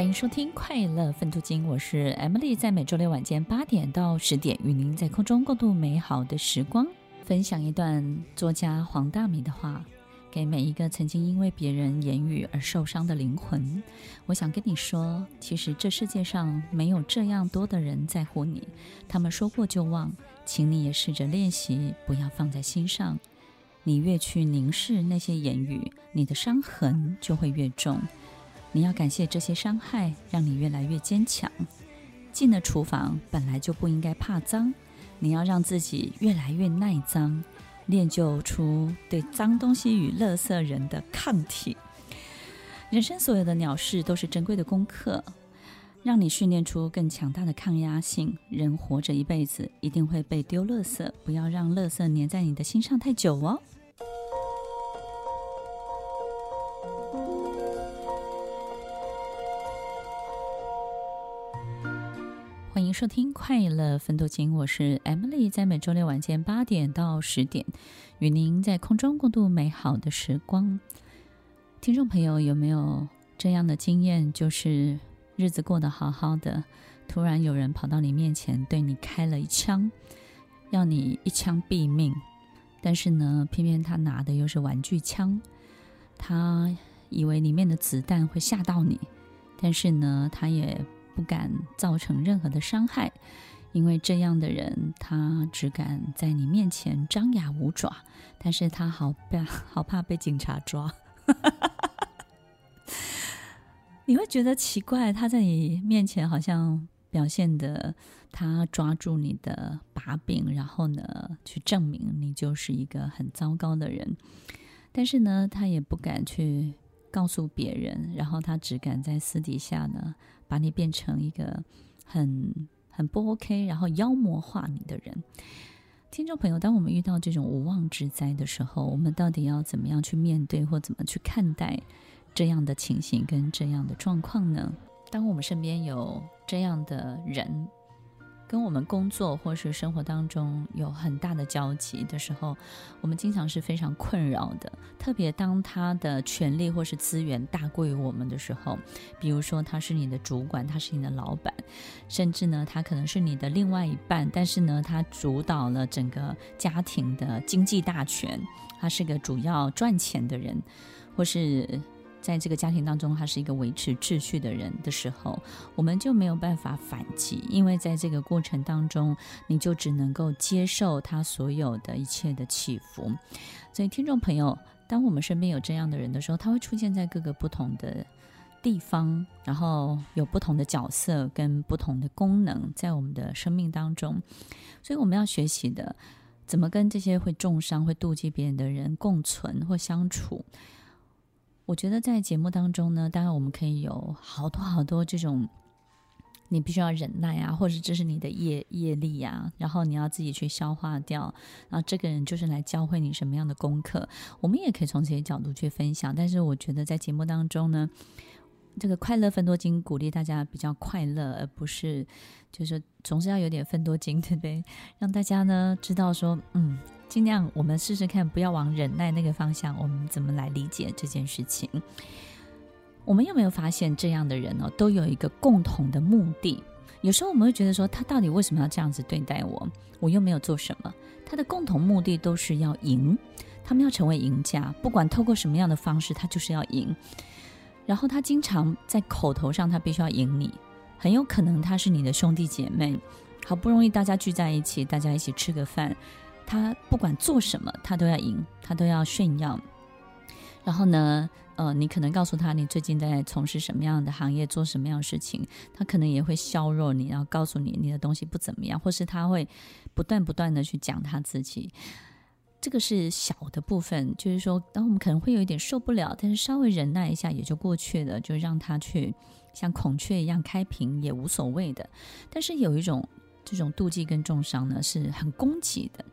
欢迎收听《快乐分度金》，我是 Emily，在每周六晚间八点到十点，与您在空中共度美好的时光，分享一段作家黄大米的话，给每一个曾经因为别人言语而受伤的灵魂。我想跟你说，其实这世界上没有这样多的人在乎你，他们说过就忘，请你也试着练习，不要放在心上。你越去凝视那些言语，你的伤痕就会越重。你要感谢这些伤害，让你越来越坚强。进了厨房本来就不应该怕脏，你要让自己越来越耐脏，练就出对脏东西与垃圾人的抗体。人生所有的鸟事都是珍贵的功课，让你训练出更强大的抗压性。人活着一辈子，一定会被丢垃圾，不要让垃圾粘在你的心上太久哦。欢迎收听《快乐分多金》，我是 Emily，在每周六晚间八点到十点，与您在空中共度美好的时光。听众朋友有没有这样的经验？就是日子过得好好的，突然有人跑到你面前，对你开了一枪，要你一枪毙命。但是呢，偏偏他拿的又是玩具枪，他以为里面的子弹会吓到你，但是呢，他也。不敢造成任何的伤害，因为这样的人，他只敢在你面前张牙舞爪，但是他好怕，好怕被警察抓。你会觉得奇怪，他在你面前好像表现的，他抓住你的把柄，然后呢，去证明你就是一个很糟糕的人，但是呢，他也不敢去告诉别人，然后他只敢在私底下呢。把你变成一个很很不 OK，然后妖魔化你的人。听众朋友，当我们遇到这种无妄之灾的时候，我们到底要怎么样去面对，或怎么去看待这样的情形跟这样的状况呢？当我们身边有这样的人，跟我们工作或是生活当中有很大的交集的时候，我们经常是非常困扰的。特别当他的权力或是资源大过于我们的时候，比如说他是你的主管，他是你的老板，甚至呢，他可能是你的另外一半，但是呢，他主导了整个家庭的经济大权，他是个主要赚钱的人，或是。在这个家庭当中，他是一个维持秩序的人的时候，我们就没有办法反击，因为在这个过程当中，你就只能够接受他所有的一切的起伏。所以，听众朋友，当我们身边有这样的人的时候，他会出现在各个不同的地方，然后有不同的角色跟不同的功能在我们的生命当中。所以，我们要学习的，怎么跟这些会重伤、会妒忌别人的人共存或相处。我觉得在节目当中呢，当然我们可以有好多好多这种，你必须要忍耐啊，或者这是你的业业力啊，然后你要自己去消化掉。然后这个人就是来教会你什么样的功课，我们也可以从这些角度去分享。但是我觉得在节目当中呢，这个快乐分多金鼓励大家比较快乐，而不是就是总是要有点分多金，对不对？让大家呢知道说，嗯。尽量我们试试看，不要往忍耐那个方向。我们怎么来理解这件事情？我们有没有发现这样的人哦，都有一个共同的目的？有时候我们会觉得说，他到底为什么要这样子对待我？我又没有做什么。他的共同目的都是要赢，他们要成为赢家，不管透过什么样的方式，他就是要赢。然后他经常在口头上，他必须要赢你。很有可能他是你的兄弟姐妹，好不容易大家聚在一起，大家一起吃个饭。他不管做什么，他都要赢，他都要炫耀。然后呢，呃，你可能告诉他你最近在从事什么样的行业，做什么样的事情，他可能也会削弱你，然后告诉你你的东西不怎么样，或是他会不断不断的去讲他自己。这个是小的部分，就是说，当我们可能会有一点受不了，但是稍微忍耐一下也就过去了，就让他去像孔雀一样开屏也无所谓的。但是有一种这种妒忌跟重伤呢，是很攻击的。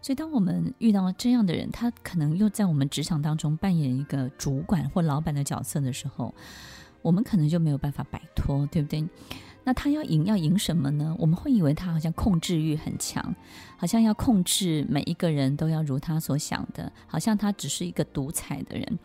所以，当我们遇到这样的人，他可能又在我们职场当中扮演一个主管或老板的角色的时候，我们可能就没有办法摆脱，对不对？那他要赢，要赢什么呢？我们会以为他好像控制欲很强，好像要控制每一个人都要如他所想的，好像他只是一个独裁的人。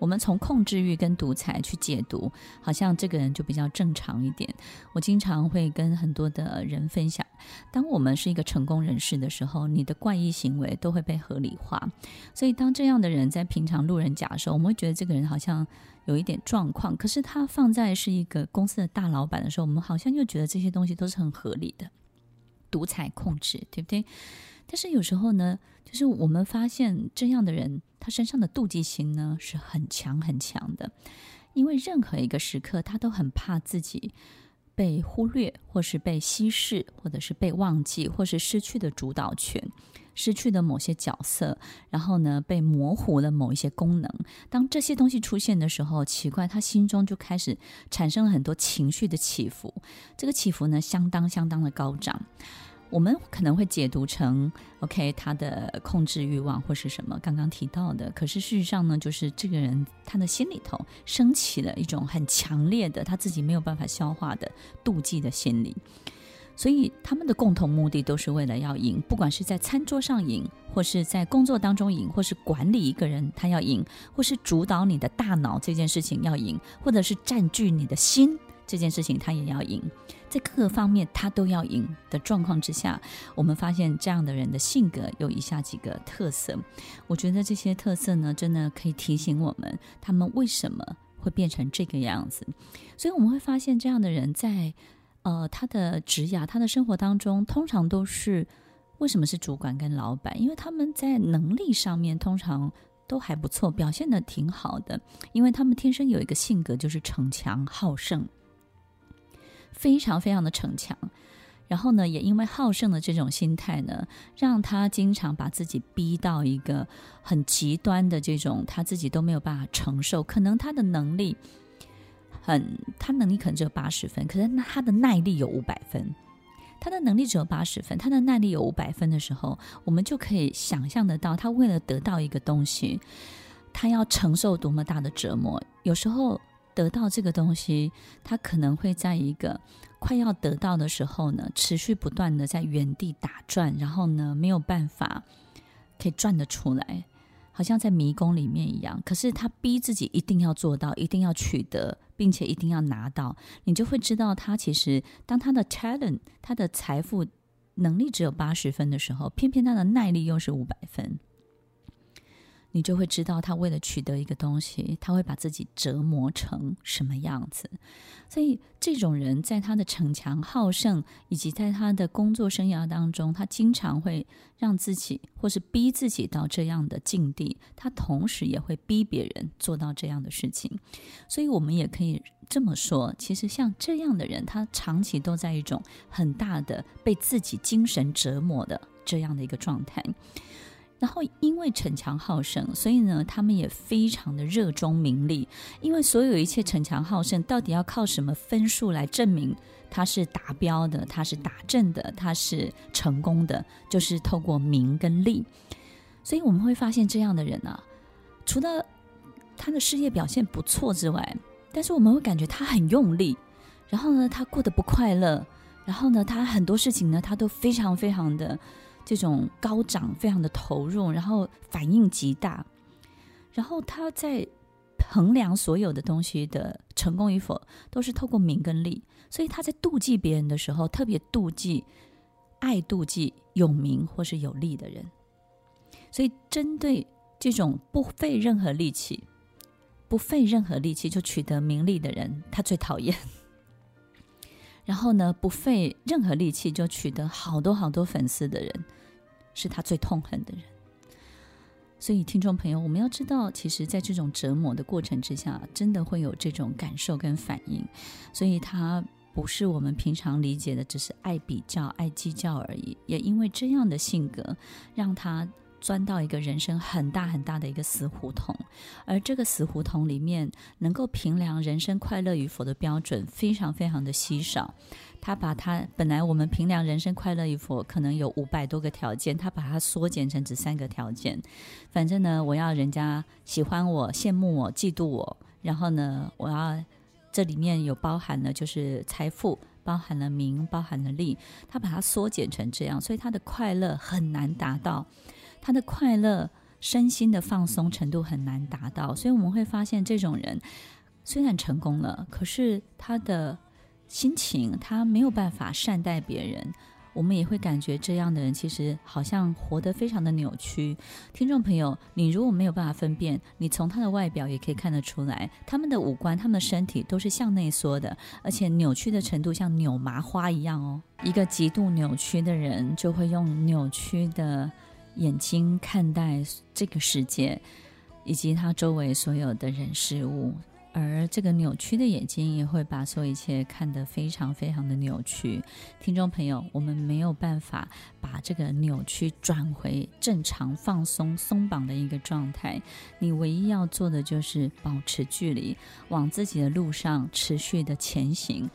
我们从控制欲跟独裁去解读，好像这个人就比较正常一点。我经常会跟很多的人分享，当我们是一个成功人士的时候，你的怪异行为都会被合理化。所以，当这样的人在平常路人甲的时候，我们会觉得这个人好像有一点状况。可是他放在是一个公司的大老板的时候，我们好像又觉得这些东西都是很合理的，独裁控制，对不对？但是有时候呢，就是我们发现这样的人，他身上的妒忌心呢是很强很强的，因为任何一个时刻，他都很怕自己被忽略，或是被稀释，或者是被忘记，或是失去的主导权，失去的某些角色，然后呢，被模糊了某一些功能。当这些东西出现的时候，奇怪，他心中就开始产生了很多情绪的起伏，这个起伏呢，相当相当的高涨。我们可能会解读成，OK，他的控制欲望或是什么刚刚提到的，可是事实上呢，就是这个人他的心里头升起了一种很强烈的他自己没有办法消化的妒忌的心理，所以他们的共同目的都是为了要赢，不管是在餐桌上赢，或是在工作当中赢，或是管理一个人他要赢，或是主导你的大脑这件事情要赢，或者是占据你的心这件事情他也要赢。在各个方面他都要赢的状况之下，我们发现这样的人的性格有以下几个特色。我觉得这些特色呢，真的可以提醒我们，他们为什么会变成这个样子。所以我们会发现，这样的人在呃他的职涯、他的生活当中，通常都是为什么是主管跟老板？因为他们在能力上面通常都还不错，表现的挺好的，因为他们天生有一个性格，就是逞强好胜。非常非常的逞强，然后呢，也因为好胜的这种心态呢，让他经常把自己逼到一个很极端的这种，他自己都没有办法承受。可能他的能力很，他能力可能只有八十分，可是他的耐力有五百分。他的能力只有八十分，他的耐力有五百分的时候，我们就可以想象得到，他为了得到一个东西，他要承受多么大的折磨。有时候。得到这个东西，他可能会在一个快要得到的时候呢，持续不断的在原地打转，然后呢，没有办法可以转得出来，好像在迷宫里面一样。可是他逼自己一定要做到，一定要取得，并且一定要拿到，你就会知道他其实当他的 talent，他的财富能力只有八十分的时候，偏偏他的耐力又是五百分。你就会知道，他为了取得一个东西，他会把自己折磨成什么样子。所以，这种人在他的逞强好胜，以及在他的工作生涯当中，他经常会让自己或是逼自己到这样的境地。他同时也会逼别人做到这样的事情。所以，我们也可以这么说：其实像这样的人，他长期都在一种很大的被自己精神折磨的这样的一个状态。然后，因为逞强好胜，所以呢，他们也非常的热衷名利。因为所有一切逞强好胜，到底要靠什么分数来证明他是达标的，他是达阵的，他是成功的？就是透过名跟利。所以我们会发现，这样的人啊，除了他的事业表现不错之外，但是我们会感觉他很用力，然后呢，他过得不快乐，然后呢，他很多事情呢，他都非常非常的。这种高涨，非常的投入，然后反应极大，然后他在衡量所有的东西的成功与否，都是透过名跟利，所以他在妒忌别人的时候，特别妒忌、爱妒忌有名或是有利的人，所以针对这种不费任何力气、不费任何力气就取得名利的人，他最讨厌。然后呢，不费任何力气就取得好多好多粉丝的人。是他最痛恨的人，所以听众朋友，我们要知道，其实，在这种折磨的过程之下，真的会有这种感受跟反应，所以他不是我们平常理解的，只是爱比较、爱计较而已。也因为这样的性格，让他钻到一个人生很大很大的一个死胡同，而这个死胡同里面能够评量人生快乐与否的标准非常非常的稀少。他把他本来我们评量人生快乐与否可能有五百多个条件，他把它缩减成只三个条件。反正呢，我要人家喜欢我、羡慕我、嫉妒我，然后呢，我要这里面有包含了就是财富，包含了名，包含了利。他把它缩减成这样，所以他的快乐很难达到，他的快乐身心的放松程度很难达到。所以我们会发现，这种人虽然成功了，可是他的。心情，他没有办法善待别人，我们也会感觉这样的人其实好像活得非常的扭曲。听众朋友，你如果没有办法分辨，你从他的外表也可以看得出来，他们的五官、他们的身体都是向内缩的，而且扭曲的程度像扭麻花一样哦。一个极度扭曲的人，就会用扭曲的眼睛看待这个世界，以及他周围所有的人事物。而这个扭曲的眼睛也会把所有一切看得非常非常的扭曲。听众朋友，我们没有办法把这个扭曲转回正常、放松、松绑的一个状态。你唯一要做的就是保持距离，往自己的路上持续的前行。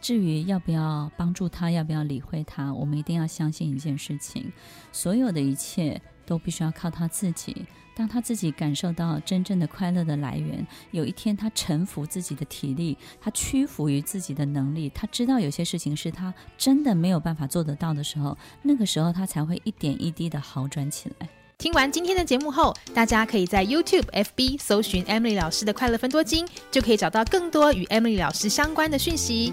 至于要不要帮助他，要不要理会他，我们一定要相信一件事情：所有的一切都必须要靠他自己。当他自己感受到真正的快乐的来源，有一天他臣服自己的体力，他屈服于自己的能力，他知道有些事情是他真的没有办法做得到的时候，那个时候他才会一点一滴的好转起来。听完今天的节目后，大家可以在 YouTube、FB 搜寻 Emily 老师的快乐分多金，就可以找到更多与 Emily 老师相关的讯息。